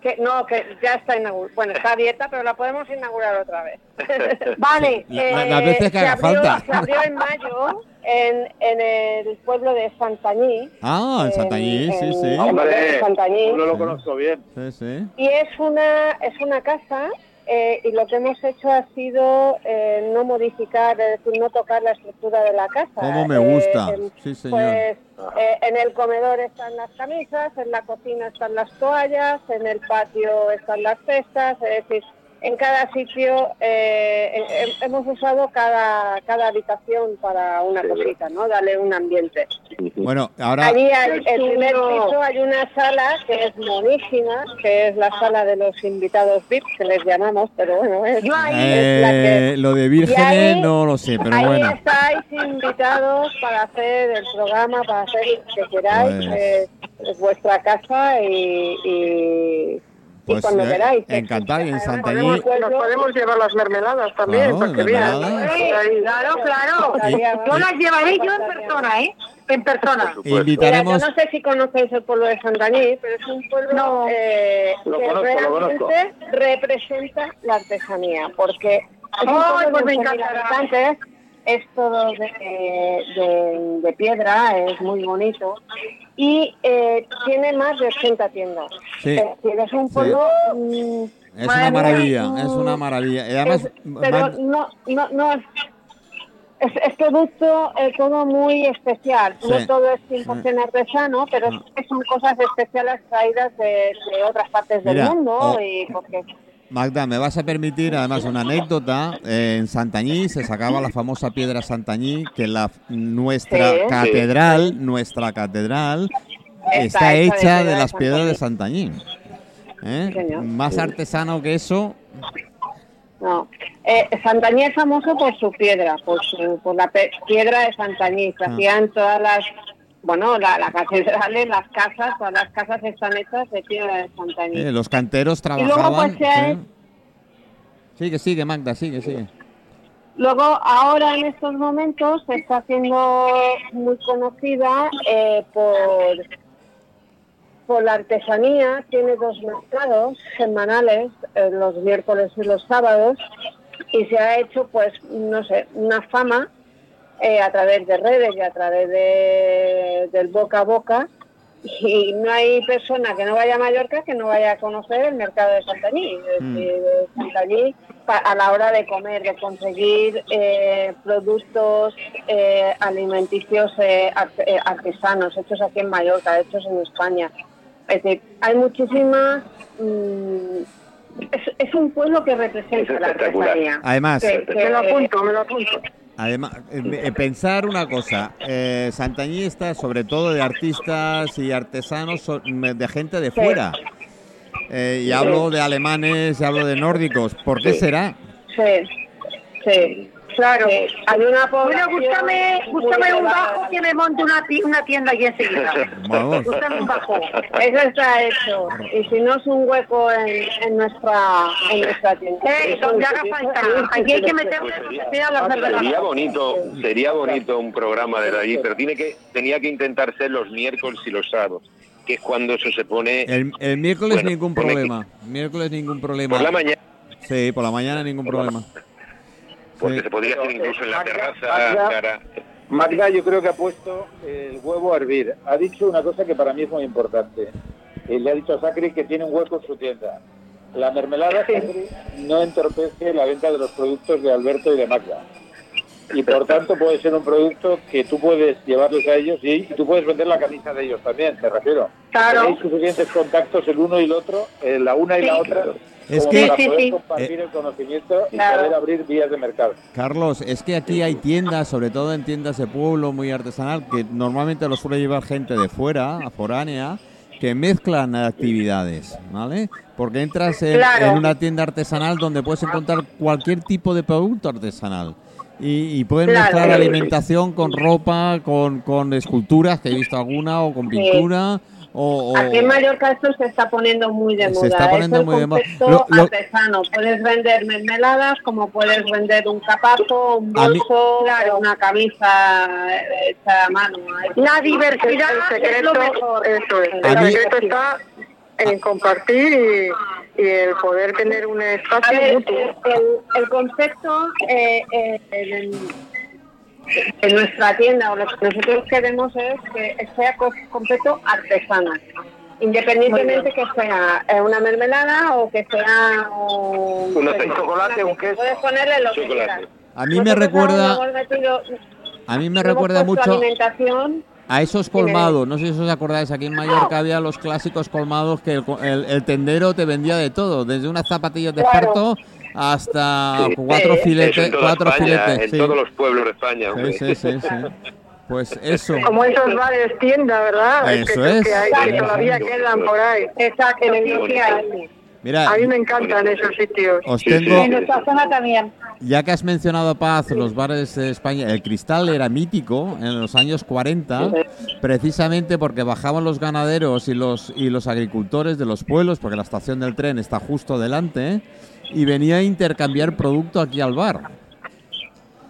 que no que ya está inaugurada, bueno está abierta pero la podemos inaugurar otra vez. Vale. La- la- las veces que se haga abrió- falta. Se abrió en mayo en, en el pueblo de Santañí. Ah, en Santañí, sí, sí. en Hombre, Santañí. no lo conozco bien. Sí, sí. Y es una, es una casa eh, y lo que hemos hecho ha sido eh, no modificar, es decir, no tocar la estructura de la casa. Cómo me Eh, gusta. em, Sí, señor. Pues eh, en el comedor están las camisas, en la cocina están las toallas, en el patio están las cestas, es decir, en cada sitio eh, eh, eh, hemos usado cada, cada habitación para una cosita, ¿no? Darle un ambiente. Bueno, ahora Allí hay, el primer piso hay una sala que es monísima, que es la sala de los invitados VIP, que les llamamos, pero bueno, es, Yo ahí- es la que... eh, lo de vírgenes ahí- no lo sé, pero Ahí bueno. estáis invitados para hacer el programa, para hacer lo que queráis, eh, es vuestra casa y, y, y Pues, cuando eh, queráis. encantado, y en Santañí- podemos- Nos podemos llevar las mermeladas también, Claro, mermeladas. Sí, Claro, claro. Yo las llevaré yo en persona, ¿eh? En persona. Mira, yo Invitaremos, no sé si conocéis el pueblo de Santaní, pero es un pueblo No. eh, Lo que conozco, realmente representa la artesanía, porque es un Ay, pueblo pues de me 11.000 encantará. Es todo de, de- de piedra, es muy bonito y eh, tiene más de 80 tiendas. Sí. Es decir, es un Sí. pueblo... mm, Es madre una maravilla, mm, es una maravilla. Y además, es- pero no, no, no es, es, es producto eh, todo muy especial. Sí. No todo es 100% artesano, pero No. sí que son cosas especiales traídas de, de otras partes del mundo. y porque Magda, me vas a permitir además una anécdota. Eh, en Santañí se sacaba la famosa piedra Santañí, que la nuestra Sí. catedral, nuestra catedral, está, Está hecha hecha de las piedras de Santañí. ¿Eh? Más artesano que eso. no. Eh, Santañí es famoso por su piedra, por, su, por la piedra de Santañí. Se Ah. hacían todas las. Bueno, la, la catedral, las casas, todas las casas están hechas de piedra de Santañí. eh, los canteros luego, trabajaban. pues, se ha- sí. Sigue, sigue, Magda, sigue, sigue. Luego, ahora en estos momentos se está haciendo muy conocida eh, por, por la artesanía. Tiene dos mercados semanales, eh, los miércoles y los sábados, y se ha hecho, pues, no sé, una fama eh, a través de redes y a través de, del boca a boca. Y no hay persona que no vaya a Mallorca que no vaya a conocer el mercado de Santañí. Es Mm. decir, de Santañí pa- a la hora de comer, de conseguir eh, productos eh, alimenticios eh, eh, artesanos, hechos aquí en Mallorca, hechos en España. Es decir, hay muchísimas... mm, es, es un pueblo que representa Es la artesanía. Además, Que- que- Me lo apunto, me lo apunto. Además, eh, eh, pensar una cosa, eh, Santañí está sobre todo de artistas y artesanos, de gente de fuera. Eh, y hablo de alemanes y hablo de nórdicos. ¿Por qué será? Sí, sí. Claro. Sí, hay una Bueno, población búscame, muy búscame un bajo que me monte una, una tienda allí enseguida. Vamos. Búscame un bajo. Eso está hecho. Y si no es un hueco en, en nuestra en nuestra tienda. Eh, donde haga falta. Aquí hay que meter Pues una sería, a las sería bonito, sería bonito un programa de allí, pero tiene que, tenía que intentar ser los miércoles y los sábados, que es cuando eso se pone El, el miércoles Bueno, ningún problema. Miércoles ningún problema. por la mañana, Sí, por la mañana ningún Por la problema. Porque Sí. se podría hacer incluso en la Magda, terraza, Magda. cara. Magda yo creo que ha puesto el huevo a hervir. Ha dicho una cosa que para mí es muy importante. Eh, le ha dicho a Sacri que tiene un hueco en su tienda. La mermelada Sacri no entorpece la venta de los productos de Alberto y de Magda. Y por tanto puede ser un producto que tú puedes llevarles a ellos y, y tú puedes vender la camisa de ellos también, te refiero. Claro. Tenéis suficientes contactos el uno y el otro, eh, la una y la otra, Es como que- para Sí, sí, poder sí. compartir el conocimiento y Claro. poder abrir vías de mercado. Carlos, es que aquí hay tiendas, sobre todo en tiendas de pueblo muy artesanal, que normalmente lo suele llevar gente de fuera, foránea, que mezclan actividades, ¿vale? Porque entras en, Claro. en una tienda artesanal donde puedes encontrar cualquier tipo de producto artesanal. Y, y pueden Claro. mezclar alimentación con ropa, con, con esculturas, que he visto alguna, o con Sí. O... o- Aquí en Mallorca esto se está poniendo muy de Se moda. está poniendo es el muy de moda. concepto Lo- lo- artesano. Puedes vender mermeladas como puedes vender un capazo, un A mí- bolso, una camisa eh, hecha a mano. La diversidad El secreto- es lo mejor. Eso es. El mí- secreto está en compartir y, y el poder tener un espacio ver, mutuo. el, el concepto eh, eh, en nuestra tienda o lo que nosotros queremos es que sea co- completo artesano. Independientemente que sea eh, una mermelada o que sea un, chocolate, un queso. Puedes ponerle lo que quieras. A mí me recuerda, a mí me recuerda mucho a esos colmados. No sé si os acordáis, aquí en Mallorca había los clásicos colmados que el, co- el- el tendero te vendía de todo, desde unas zapatillas de Claro. esparto hasta Sí. cuatro filetes, en toda cuatro España, filetes. en sí. todos los pueblos de España. sí, sí, sí, sí. Pues eso. Como esos bares tienda, ¿verdad? Eso que, es. que hay, que todavía quedan por ahí. Exacto, en el. Mira, A mí me encantan esos sitios. os Sí, tengo, En nuestra zona también. ya que has mencionado Paz, los bares de España, el cristal era mítico en los años 40, precisamente porque bajaban los ganaderos y los, y los agricultores de los pueblos, porque la estación del tren está justo delante, y venía a intercambiar producto aquí al bar.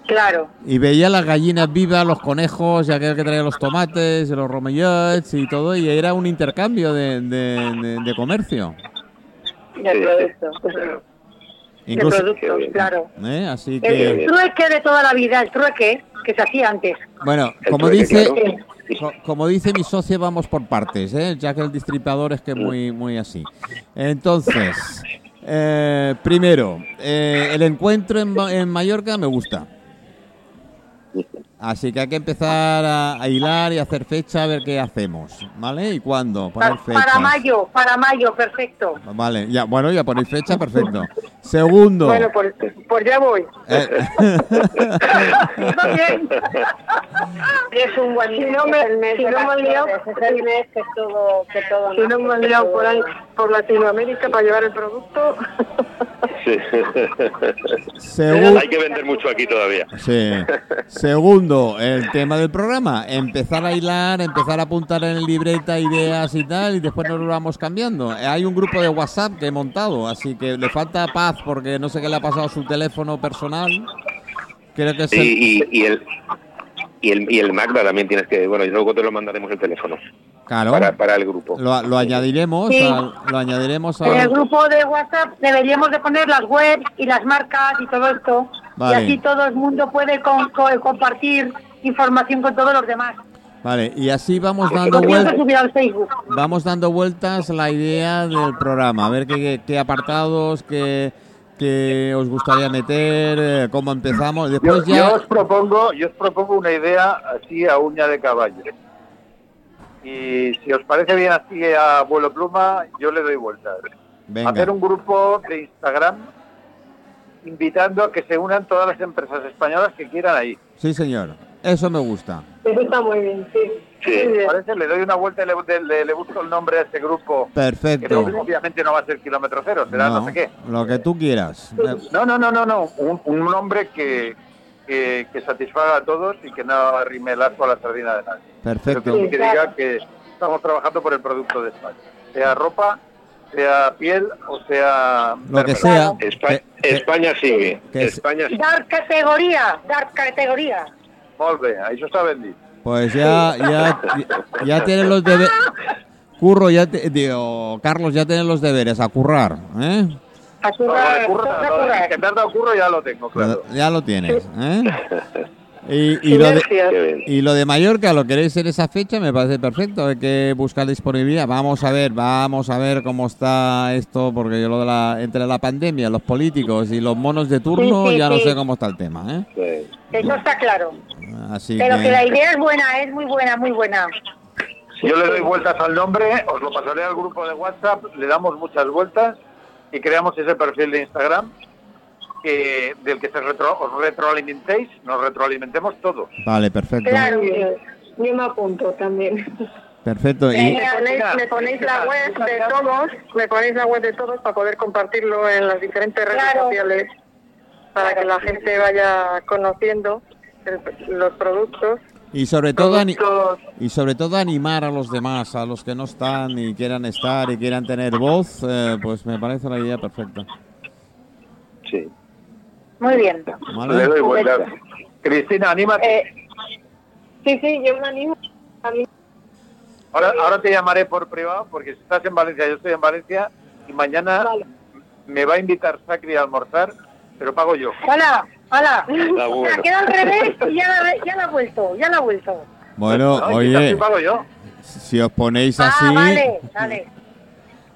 Claro. Y veía las gallinas vivas, los conejos, y aquel que traía los tomates, y los romellots y todo, y era un intercambio de, de- de- de comercio. de Sí, producto. Incluso- de productos, claro. ¿eh? Así El, que, el trueque de toda la vida, el trueque que se hacía antes. bueno, como dice, claro. co- como dice mi socio, vamos por partes, ¿eh? ya que el distribuidor es que muy, muy así. Entonces, eh, primero, eh, el encuentro en, en Mallorca me gusta. Así que hay que empezar a, a hilar y hacer fecha, a ver qué hacemos, ¿vale? ¿Y cuándo? Poner Pa- fechas. para mayo, para mayo, perfecto. Vale, ya, bueno, ya ponéis fecha, perfecto. Segundo. Bueno, pues, pues ya voy. eh, Está bien. Es un buen Si no me- el mes si no me han liado, vacaciones, es el mes que todo, que todo Si no me han liado por ahí, por Latinoamérica para llevar el producto. Sí. Hay que vender mucho aquí todavía. Sí. Segundo, el tema del programa. Empezar a hilar, empezar a apuntar en libreta ideas y tal, y después nos lo vamos cambiando. Hay un grupo de WhatsApp que he montado, así que le falta paz porque no sé qué le ha pasado a su teléfono personal. Creo que es el- Sí, y, y el y el y el Magda también tienes que bueno y luego te lo mandaremos el teléfono Claro, para, para el grupo lo, lo añadiremos, Sí. al- lo añadiremos En el al- grupo de WhatsApp deberíamos de poner las webs y las marcas y todo esto. Vale. Y así todo el mundo puede con- co- compartir información con todos los demás. Vale, y así vamos dando vueltas. al. Vamos dando vueltas la idea del programa, a ver qué, qué apartados, qué, qué os gustaría meter, eh, cómo empezamos. Yo, Después yo ya... os propongo, yo os propongo una idea así a uña de caballo. Y si os parece bien así a vuelo pluma, yo le doy vueltas. Venga, Hacer un grupo de Instagram invitando a que se unan todas las empresas españolas que quieran ahí. sí señor, eso me gusta. Eso está muy bien, sí. Sí. ¿Os parece? Le doy una vuelta y le, le- le busco el nombre a este grupo. Perfecto. no- obviamente no va a ser kilómetro cero, será no, sé qué. lo que tú quieras. No, no, no, no, no. Un, un nombre que, que, que satisfaga a todos y que no arrime el asco a la sardina de nadie. Perfecto. que, sí que diga que estamos trabajando por el producto de España. Sea ropa, sea piel o sea... Lo que sea. Espa- Que- que- España sigue España sigue. Dar categoría, dar categoría. Molt bé, això està ben dit. Pues ya, ya, ya tienen los deberes. Curro, ya te, digo, Carlos, ya tienen los deberes a currar, ¿eh? A No, currar, toca lo de currar. que curro ya lo tengo, claro. Ya lo tienes, ¿eh? Y, y lo de, y lo de Mallorca, lo queréis en esa fecha, me parece perfecto. Hay que buscar disponibilidad. Vamos a ver, vamos a ver cómo está esto, porque yo lo de la, entre la pandemia, los políticos y los monos de turno, Sí, sí, ya no sé cómo está el tema, ¿eh? Sí. Eso está claro. Así Pero que la que, idea es buena, es muy buena, muy buena. Yo le doy vueltas al nombre, os lo pasaré al grupo de WhatsApp, le damos muchas vueltas y creamos ese perfil de Instagram que del que se retro, os retroalimentéis, nos retroalimentemos todos. vale, perfecto. Claro. Yo me apunto también. Perfecto. Y, Me ponéis, me ponéis la web de todos, me ponéis la web de todos para poder compartirlo en las diferentes redes Claro. sociales, para que la gente vaya conociendo el- los productos. y sobre todo, y sobre todo animar a los demás, a los que no están y quieran estar y quieran tener voz, eh, pues me parece la idea perfecta. Sí. Muy bien. Le doy vueltas. Cristina, anímate. Eh, sí, sí, yo me animo. A mí Ahora, ahora te llamaré por privado porque si estás en Valencia, yo estoy en Valencia y mañana Vale. me va a invitar Sacri a almorzar, pero pago yo. Hola, hola. Bueno. Se ha quedado al revés y ya la, ya la ha vuelto, ya la ha vuelto. Bueno, No, oye, pago yo. si os ponéis así, Ah, vale, vale.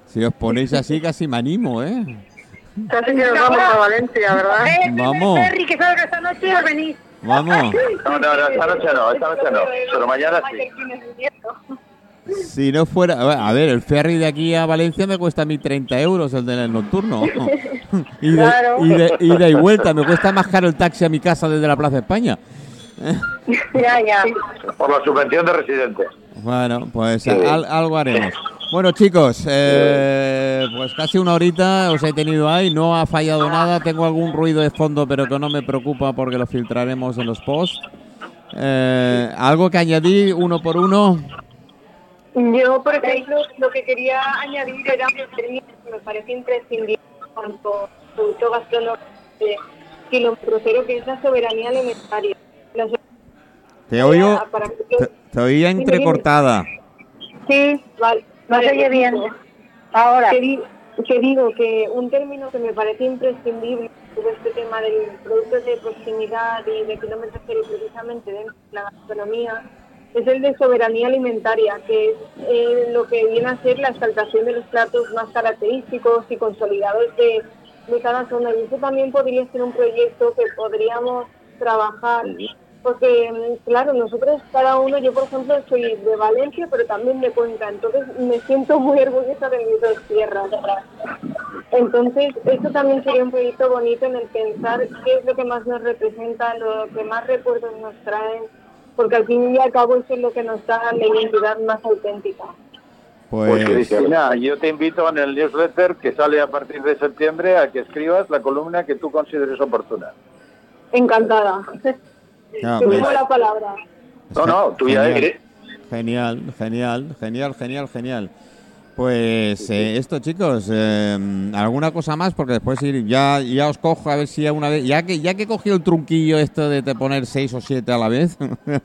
si os ponéis así, casi me animo, ¿eh? Casi que nos vamos a Valencia, ¿verdad? Eh, primer Vamos. ferry que salga esta noche os venís. Vamos. No, no, no, esta noche no, esta noche no, pero mañana sí. Si no fuera, a ver, el ferry de aquí a Valencia me cuesta a mí 30 euros el del nocturno. y, de, Claro. y, de- ida y vuelta, me cuesta más caro el taxi a mi casa desde la Plaza España. Ya, ya. Por la subvención de residentes. Bueno, pues al- algo haremos. Bueno, chicos, eh, pues casi una horita os he tenido ahí, no ha fallado nada, tengo algún ruido de fondo, pero que no me preocupa porque lo filtraremos en los posts. Eh, ¿Algo que añadir uno por uno? Yo, por ejemplo, lo que quería añadir era que me parece imprescindible cuanto producto gastronómico de kilómetro cero, que es la soberanía alimentaria. La so- Te oigo, para que- te, te oía entrecortada. Sí, vale. No se oye bien. Ahora. Que digo que un término que me parece imprescindible todo este tema del producto de proximidad y de kilómetros cero precisamente dentro de la gastronomía es el de soberanía alimentaria, que es eh, lo que viene a ser la exaltación de los platos más característicos y consolidados de, de cada zona. Y eso también podría ser un proyecto que podríamos trabajar porque mm, claro, nosotros cada uno, yo por ejemplo soy de Valencia, pero también de Cuenca, entonces me siento muy orgullosa de mis dos tierras. Entonces, eso también sería un proyecto bonito en el pensar qué es lo que más nos representa, lo que más recuerdos nos traen, porque al fin y al cabo eso es lo que nos da la identidad más auténtica. Pues, Pues, Cristina, yo te invito en el newsletter que sale a partir de septiembre a que escribas la columna que tú consideres oportuna. Encantada. Ya, Te pues, la palabra. No, no, tú ya Genial. eres. Genial, genial, genial, genial, genial. Pues eh, esto, chicos, eh, alguna cosa más porque después ir, ya ya os cojo a ver si una vez ya que ya que he cogido el trunquillo esto de te poner seis o siete a la vez,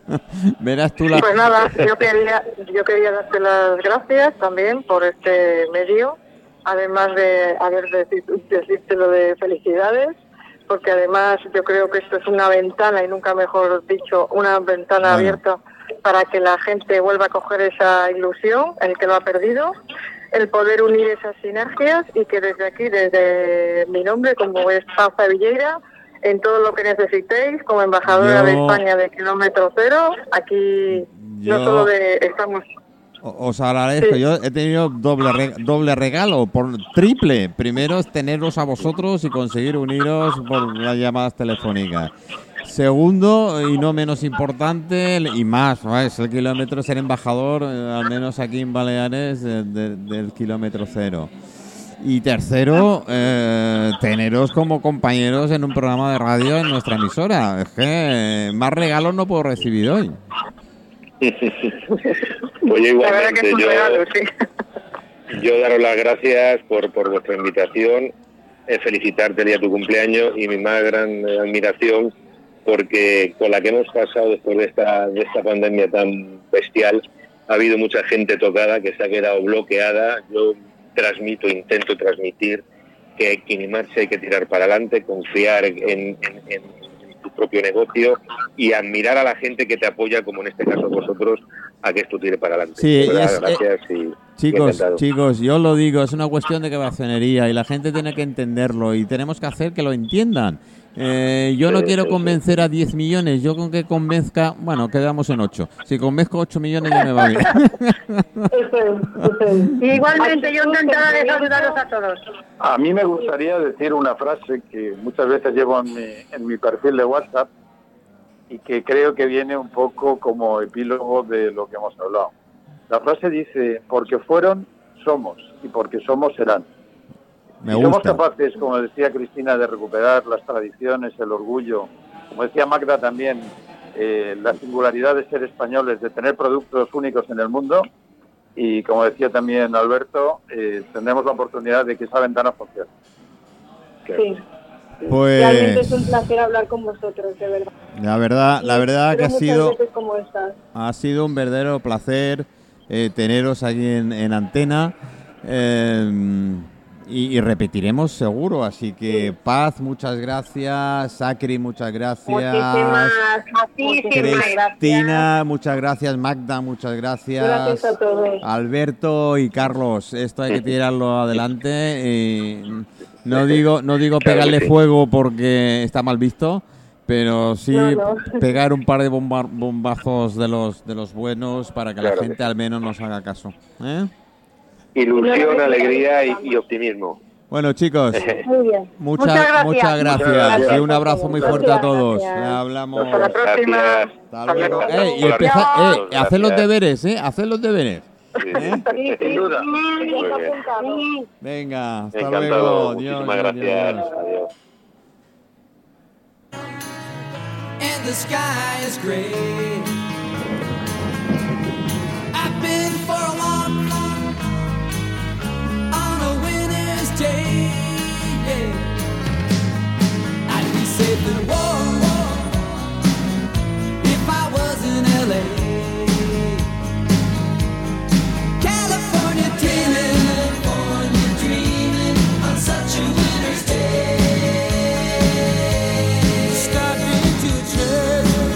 verás tú la Pues nada, yo quería, yo quería darte las gracias también por este medio, además de haber decirte lo de felicidades, porque además yo creo que esto es una ventana, y nunca mejor dicho, una ventana Bueno. abierta para que la gente vuelva a coger esa ilusión, el que lo ha perdido, el poder unir esas sinergias y que desde aquí, desde mi nombre, como es Pauza Villeira, en todo lo que necesitéis, como embajadora Yo- de España de Kilómetro Cero, aquí Yo- no solo de estamos Os agradezco. Sí. Yo he tenido doble, re- doble regalo, por triple. Primero es teneros a vosotros y conseguir uniros por las llamadas telefónicas. Segundo, y no menos importante, y más, ¿no? es el kilómetro ser embajador, eh, al menos aquí en Baleares, de- del kilómetro cero. Y tercero, eh, teneros como compañeros en un programa de radio en nuestra emisora. Es que eh, más regalos no puedo recibir hoy. Es igualmente, yo, regalo, sí. yo daros las gracias por, por vuestra invitación, eh, felicitarte el día de tu cumpleaños y mi más gran eh, admiración porque con la que hemos pasado después de esta, de esta pandemia tan bestial, ha habido mucha gente tocada que se ha quedado bloqueada. Yo transmito, intento transmitir que hay que animarse, hay que tirar para adelante, confiar en, en- propio negocio y admirar a la gente que te apoya, como en este caso vosotros, a que esto tire para adelante. Sí, es- eh, gracias y- y Chicos, chicos, yo lo digo, es una cuestión de cabazonería y la gente tiene que entenderlo y tenemos que hacer que lo entiendan. Eh, yo no quiero sí, sí. convencer a 10 millones, yo con que convenzca, bueno, quedamos en 8. Si convenzco 8 millones ya me va bien. Eso es, eso es. Igualmente, yo encantada de saludaros a todos. A mí me gustaría decir una frase que muchas veces llevo en mi, en mi perfil de WhatsApp y que creo que viene un poco como epílogo de lo que hemos hablado. La frase dice, porque fueron, somos, y porque somos, serán. Me si somos capaces, como decía Cristina, de recuperar las tradiciones, el orgullo, como decía Magda también, eh, la singularidad de ser españoles, de tener productos únicos en el mundo, y como decía también Alberto, eh, tendremos la oportunidad de que esa ventana funcione. Sí. Realmente es Pues un placer hablar con vosotros, de verdad. la verdad, la verdad que ha sido como ha sido un verdadero placer eh, teneros aquí en, en antena. eh, y, y repetiremos seguro, así que Paz, muchas gracias, Sacri, muchas gracias. Muchísimas, muchísimas gracias. Cristina, muchas gracias. Magda, muchas gracias. Gracias a todos. Alberto y Carlos, esto hay que tirarlo adelante. y no digo, no digo pegarle fuego porque está mal visto, pero sí No, no. pegar un par de bomba- bombazos de los de los buenos para que Claro la gente al menos nos haga caso. ¿eh? ilusión, alegría y, optimismo. Bueno, chicos, muchas, gracias. muchas, gracias. Y un abrazo muy fuerte a todos. Hablamos. Hasta la próxima. Hasta luego. Los deberes, ¿eh? Hacer los deberes. ¿Eh? Sin duda. Venga, hasta luego. Dios, Muchísimas Dios, gracias. Adiós. with the war.